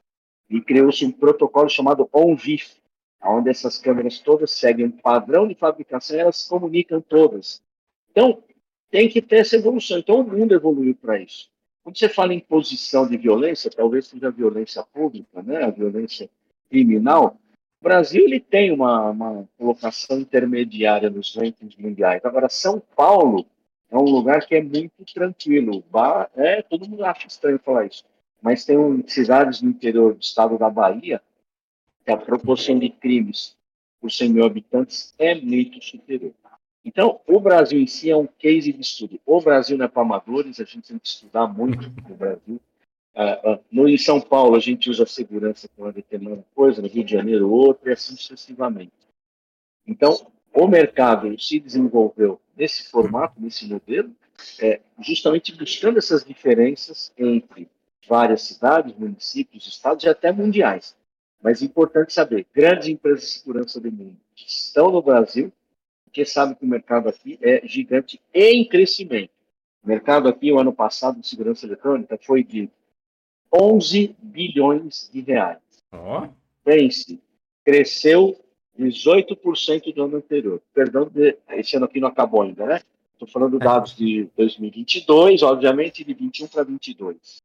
e criou-se um protocolo chamado ONVIF, onde essas câmeras todas seguem um padrão de fabricação e elas se comunicam todas. Então, tem que ter essa evolução. Então, o mundo evoluiu para isso. Quando você fala em posição de violência, talvez seja a violência pública, né, a violência criminal, o Brasil ele tem uma, uma colocação intermediária nos rankings mundiais. Agora, São Paulo é um lugar que é muito tranquilo. É, todo mundo acha estranho falar isso. Mas tem um, cidades no interior do estado da Bahia que a proporção de crimes por 100 mil habitantes é muito superior. Então, o Brasil em si é um case de estudo. O Brasil não é para amadores, a gente tem que estudar muito no Brasil. Uh, uh, no, em São Paulo, a gente usa segurança com uma determinada coisa, no Rio de Janeiro, outra, e assim sucessivamente. Então, o mercado se desenvolveu nesse formato, nesse modelo, é, justamente buscando essas diferenças entre várias cidades, municípios, estados e até mundiais. Mas é importante saber, grandes empresas de segurança do mundo que estão no Brasil, porque sabem que o mercado aqui é gigante em crescimento. O mercado aqui, o ano passado, de segurança eletrônica, foi de 11 bilhões de reais. Oh. Pense, cresceu 18% do ano anterior. Perdão, esse ano aqui não acabou ainda, né? Estou falando é. dados de 2022, obviamente de 21 para 22.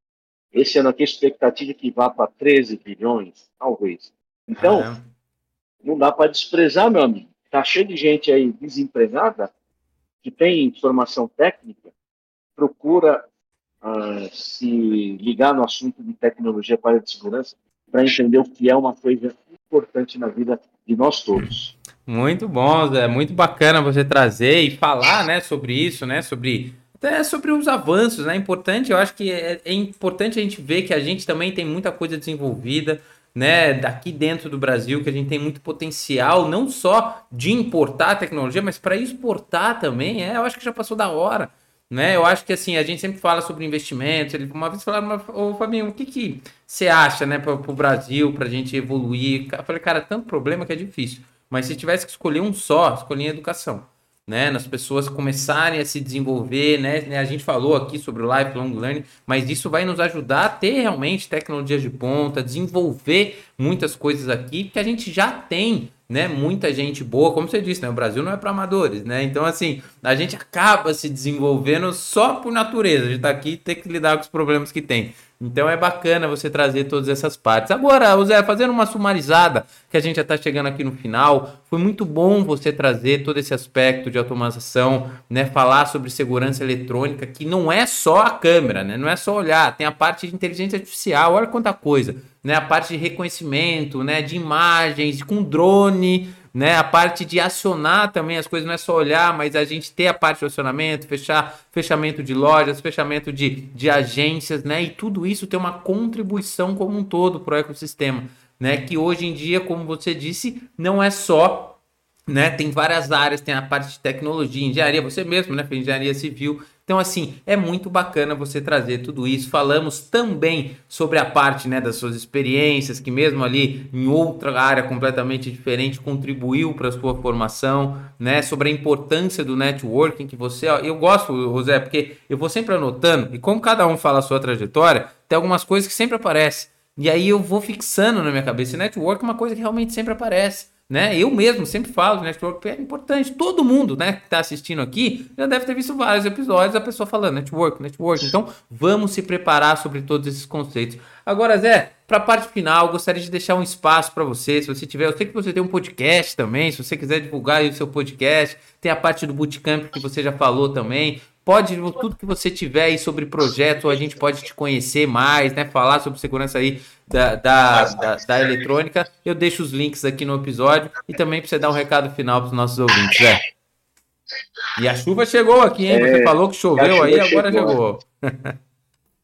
Esse ano aqui a expectativa é que vá para 13 bilhões, talvez. Então, ah, não dá para desprezar, meu amigo. Está cheio de gente aí desempregada, que tem formação técnica, procura uh, se ligar no assunto de tecnologia para de segurança para entender o que é uma coisa importante na vida de nós todos. Muito bom, Zé. Muito bacana você trazer e falar, né, sobre isso, né, sobre até sobre os avanços, né? Importante, eu acho que é, é, importante a gente ver que a gente também tem muita coisa desenvolvida, né? Daqui dentro do Brasil, que a gente tem muito potencial, não só de importar tecnologia, mas para exportar também. É, eu acho que já passou da hora né? Eu acho que assim, a gente sempre fala sobre investimentos. Ele uma vez falaram, ô Fabinho, o que, que você acha, né, para o Brasil, para a gente evoluir? Eu falei, cara, tanto problema que é difícil. Mas se tivesse que escolher um só, escolher educação. Né, nas pessoas começarem a se desenvolver, né, né? A gente falou aqui sobre o lifelong learning, mas isso vai nos ajudar a ter realmente tecnologias de ponta, desenvolver muitas coisas aqui que a gente já tem né, muita gente boa, como você disse, né, o Brasil não é para amadores, né? Então assim, a gente acaba se desenvolvendo só por natureza. A gente tá aqui tem que lidar com os problemas que tem. Então é bacana você trazer todas essas partes. Agora, Zé, fazendo uma sumarizada, que a gente já está chegando aqui no final, foi muito bom você trazer todo esse aspecto de automatização, né? Falar sobre segurança eletrônica, que não é só a câmera, né? Não é só olhar, tem a parte de inteligência artificial, olha quanta coisa, né? A parte de reconhecimento, né? De imagens, com drone, né? A parte de acionar também as coisas, não é só olhar, mas a gente ter a parte de acionamento, fechar fechamento de lojas, fechamento de, de agências, né? E tudo isso tem uma contribuição como um todo para o ecossistema, né? Que hoje em dia, como você disse, não é só né? Tem várias áreas, tem a parte de tecnologia, engenharia, você mesmo, né? Engenharia civil. Então, assim, é muito bacana você trazer tudo isso. Falamos também sobre a parte né, das suas experiências, que mesmo ali em outra área completamente diferente contribuiu para a sua formação, né? Sobre a importância do networking que você. Ó, eu gosto, José, porque eu vou sempre anotando, e como cada um fala a sua trajetória, tem algumas coisas que sempre aparecem. E aí eu vou fixando na minha cabeça. E network é uma coisa que realmente sempre aparece né? Eu mesmo sempre falo que network é importante. Todo mundo, né, que está assistindo aqui já deve ter visto vários episódios da pessoa falando network, network. Então, vamos se preparar sobre todos esses conceitos. Agora, Zé, para a parte final, gostaria de deixar um espaço para você, se você tiver, eu sei que você tem um podcast também, se você quiser divulgar o seu podcast, tem a parte do bootcamp que você já falou também. Pode, tudo que você tiver aí sobre projeto, a gente pode te conhecer mais, né? Falar sobre segurança aí da, da, da, da eletrônica. Eu deixo os links aqui no episódio e também para você dar um recado final para os nossos ouvintes, né? E a chuva chegou aqui, hein? Você é, falou que choveu aí, agora chegou.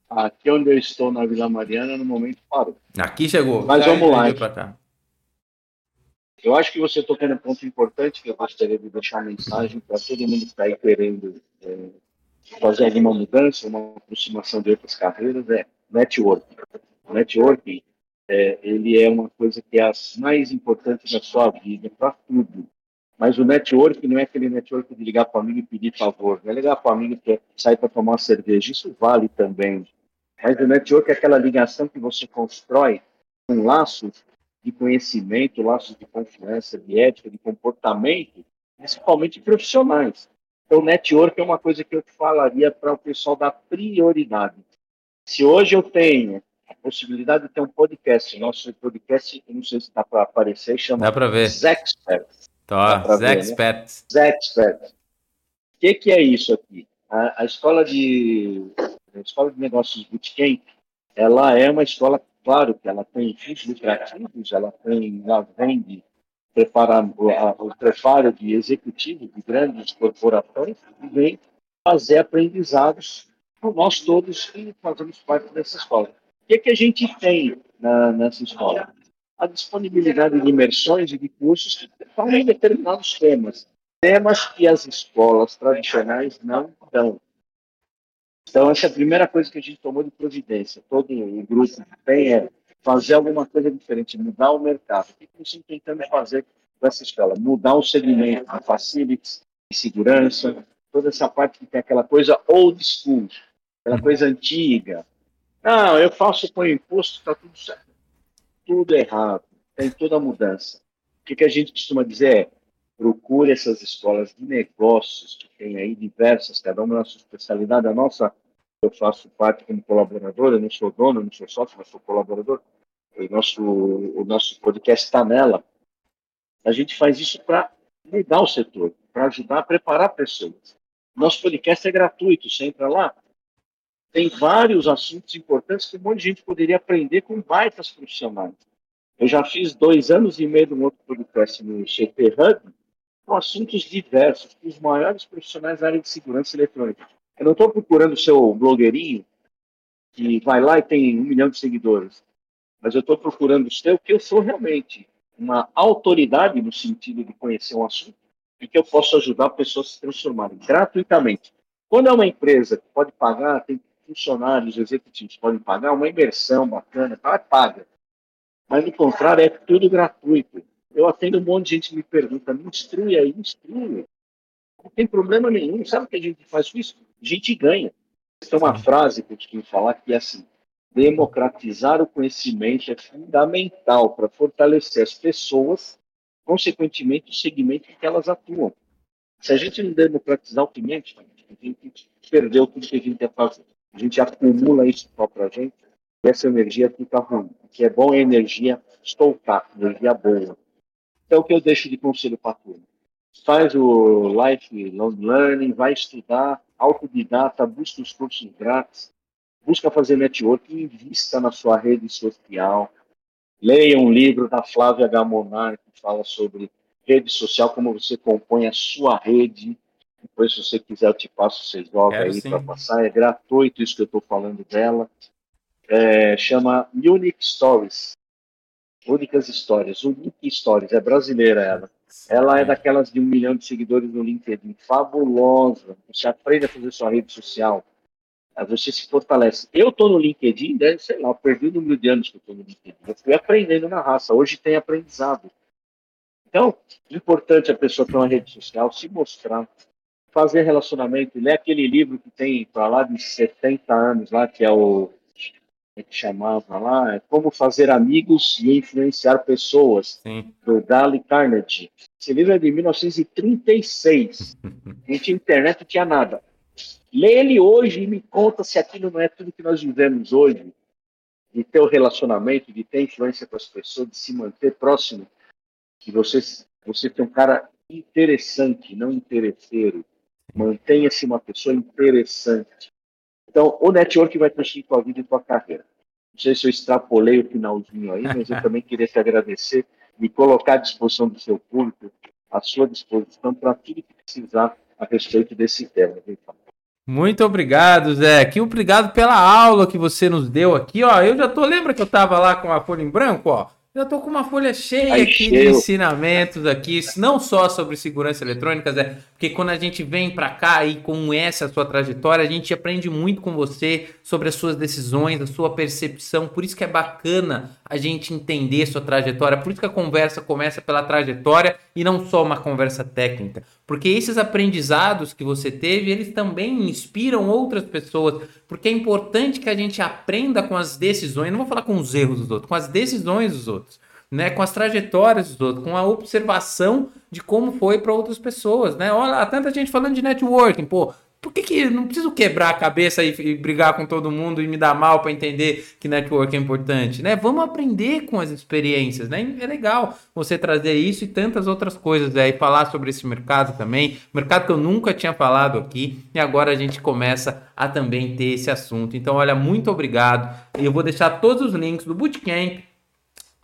Aqui onde eu estou na Vila Mariana, no momento parou. Aqui chegou. Mas vamos lá. Eu acho que você tocou um ponto importante que eu gostaria de deixar mensagem para todo mundo que está aí querendo é, fazer alguma mudança, uma aproximação de outras carreiras, é network. O networking, é, ele é uma coisa que é as mais importantes da sua vida, para tudo. Mas o network não é aquele network de ligar para o amigo e pedir favor, não é ligar para o amigo que sair para tomar uma cerveja, isso vale também. Mas o network é aquela ligação que você constrói um laço de conhecimento, laços de confiança, de ética, de comportamento, principalmente profissionais. Então, network é uma coisa que eu falaria para o pessoal dar prioridade. Se hoje eu tenho a possibilidade de ter um podcast, nosso podcast, não sei se dá para aparecer, chama Dá para ver. Zexperts. Tá, Zexperts. Né? Zexperts. O que, que é isso aqui? A, a escola de a escola de negócios Bootcamp, ela é uma escola, claro, que ela tem fins lucrativos, ela tem, ela vende prepara, o preparo de executivos de grandes corporações e vem fazer aprendizados com nós todos que fazemos parte dessa escola. O que, é que a gente tem na, nessa escola? A disponibilidade de imersões e de cursos em determinados temas, temas que as escolas tradicionais não dão. Então, essa é a primeira coisa que a gente tomou de providência. Todo o grupo tem é fazer alguma coisa diferente, mudar o mercado. O que nós estamos tentando fazer com essa escola? Mudar o segmento de facilities, de segurança, toda essa parte que tem aquela coisa old school, aquela coisa antiga. Não, eu faço com imposto, está tudo certo. Tudo errado, tem toda a mudança. O que, que a gente costuma dizer é, procure essas escolas de negócios que tem aí diversas, cada uma na sua especialidade. A nossa, eu faço parte como colaborador, eu não sou dono, não sou sócio, mas sou colaborador o nosso, o nosso podcast está nela, a gente faz isso para mudar o setor, para ajudar a preparar pessoas. Nosso podcast é gratuito, você entra lá, tem vários assuntos importantes que um monte de gente poderia aprender com baitas profissionais. Eu já fiz dois anos e meio de um outro podcast no CT Hub, com assuntos diversos, com os maiores profissionais da área de segurança eletrônica. Eu não estou procurando o seu blogueirinho, que vai lá e tem um milhão de seguidores mas eu estou procurando o que eu sou realmente, uma autoridade no sentido de conhecer um assunto e que eu posso ajudar pessoas a se transformarem gratuitamente. Quando é uma empresa que pode pagar, tem funcionários executivos podem pagar, uma imersão bacana, tá, paga. Mas, no contrário, é tudo gratuito. Eu atendo um monte de gente que me pergunta, me instrui aí, me instrui. Não tem problema nenhum. Sabe o que a gente faz com isso? A gente ganha. Tem uma frase que eu costumo falar que é assim, democratizar o conhecimento é fundamental para fortalecer as pessoas, consequentemente, o segmento em que elas atuam. Se a gente não democratizar o conhecimento, a gente perdeu tudo que a gente quer fazer. A gente acumula isso só para a gente e essa energia fica ruim. O que é bom é energia estoucar, energia boa. Então, o que eu deixo de conselho para a turma? Faz o Lifelong Learning, vai estudar, autodidata, busca os cursos grátis, busca fazer network, invista na sua rede social. Leia um livro da Flávia Gamonar, que fala sobre rede social, como você compõe a sua rede. Depois, se você quiser, eu te passo, você joga Quero aí para passar. É gratuito isso que eu estou falando dela. É, chama Unique Stories. Únicas Histórias. Unique Histórias, é brasileira ela. Ela é daquelas de um milhão de seguidores no LinkedIn. Fabulosa. Você aprende a fazer sua rede social. Você se fortalece. Eu estou no LinkedIn, né, sei lá, eu perdi o número de anos que eu estou no LinkedIn. Eu fui aprendendo na raça. Hoje tem aprendizado. Então, importante a pessoa ter uma rede social, se mostrar, fazer relacionamento, ler aquele livro que tem para lá de 70 anos, lá, que é o que chamava lá, é Como Fazer Amigos e Influenciar Pessoas, Sim. do Dale Carnegie. Esse livro é de 1936. Não tinha internet, não tinha nada. Lê ele hoje e me conta se aquilo não é tudo que nós vivemos hoje, de ter o relacionamento, de ter influência com as pessoas, de se manter próximo, que você, você tem um cara interessante, não interesseiro. Mantenha-se uma pessoa interessante. Então, o network vai transferir tua vida e tua carreira. Não sei se eu extrapolei o finalzinho aí, mas eu também queria te agradecer e colocar à disposição do seu público, à sua disposição para tudo que precisar a respeito desse tema. Muito obrigado, Zé. Que obrigado pela aula que você nos deu aqui, ó. Eu já tô, lembra que eu tava lá com a folha em branco, ó? Já estou com uma folha cheia Aí aqui cheio. de ensinamentos aqui, não só sobre segurança eletrônica, Zé, porque quando a gente vem para cá e com essa sua trajetória, a gente aprende muito com você sobre as suas decisões, a sua percepção. Por isso que é bacana a gente entender sua trajetória. Por isso que a conversa começa pela trajetória e não só uma conversa técnica. Porque esses aprendizados que você teve, eles também inspiram outras pessoas. Porque é importante que a gente aprenda com as decisões, não vou falar com os erros dos outros, com as decisões dos outros. Né, com as trajetórias dos outros, com a observação de como foi para outras pessoas, né? Olha, tanta gente falando de networking, pô, por que, que não preciso quebrar a cabeça e, e brigar com todo mundo e me dar mal para entender que network é importante, né? Vamos aprender com as experiências, né? É legal você trazer isso e tantas outras coisas, né? Falar sobre esse mercado também, mercado que eu nunca tinha falado aqui e agora a gente começa a também ter esse assunto. Então, olha, muito obrigado. Eu vou deixar todos os links do Bootcamp,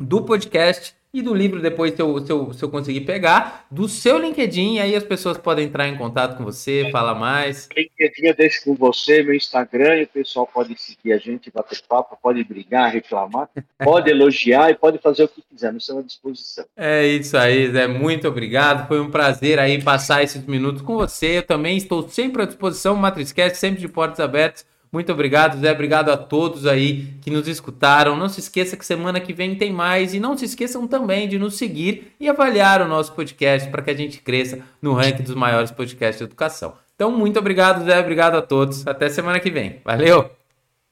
do podcast e do livro depois se eu, se, eu, se eu conseguir pegar, do seu LinkedIn, aí as pessoas podem entrar em contato com você, falar mais. LinkedIn eu deixo com você, meu Instagram, e o pessoal pode seguir a gente, bater papo, pode brigar, reclamar, pode elogiar e pode fazer o que quiser, nos estamos à disposição. É isso aí, Zé, muito obrigado, foi um prazer aí passar esses minutos com você, eu também estou sempre à disposição, Matrixcast, sempre de portas abertas, muito obrigado, Zé. Obrigado a todos aí que nos escutaram. Não se esqueça que semana que vem tem mais. E não se esqueçam também de nos seguir e avaliar o nosso podcast para que a gente cresça no ranking dos maiores podcasts de educação. Então, muito obrigado, Zé. Obrigado a todos. Até semana que vem. Valeu!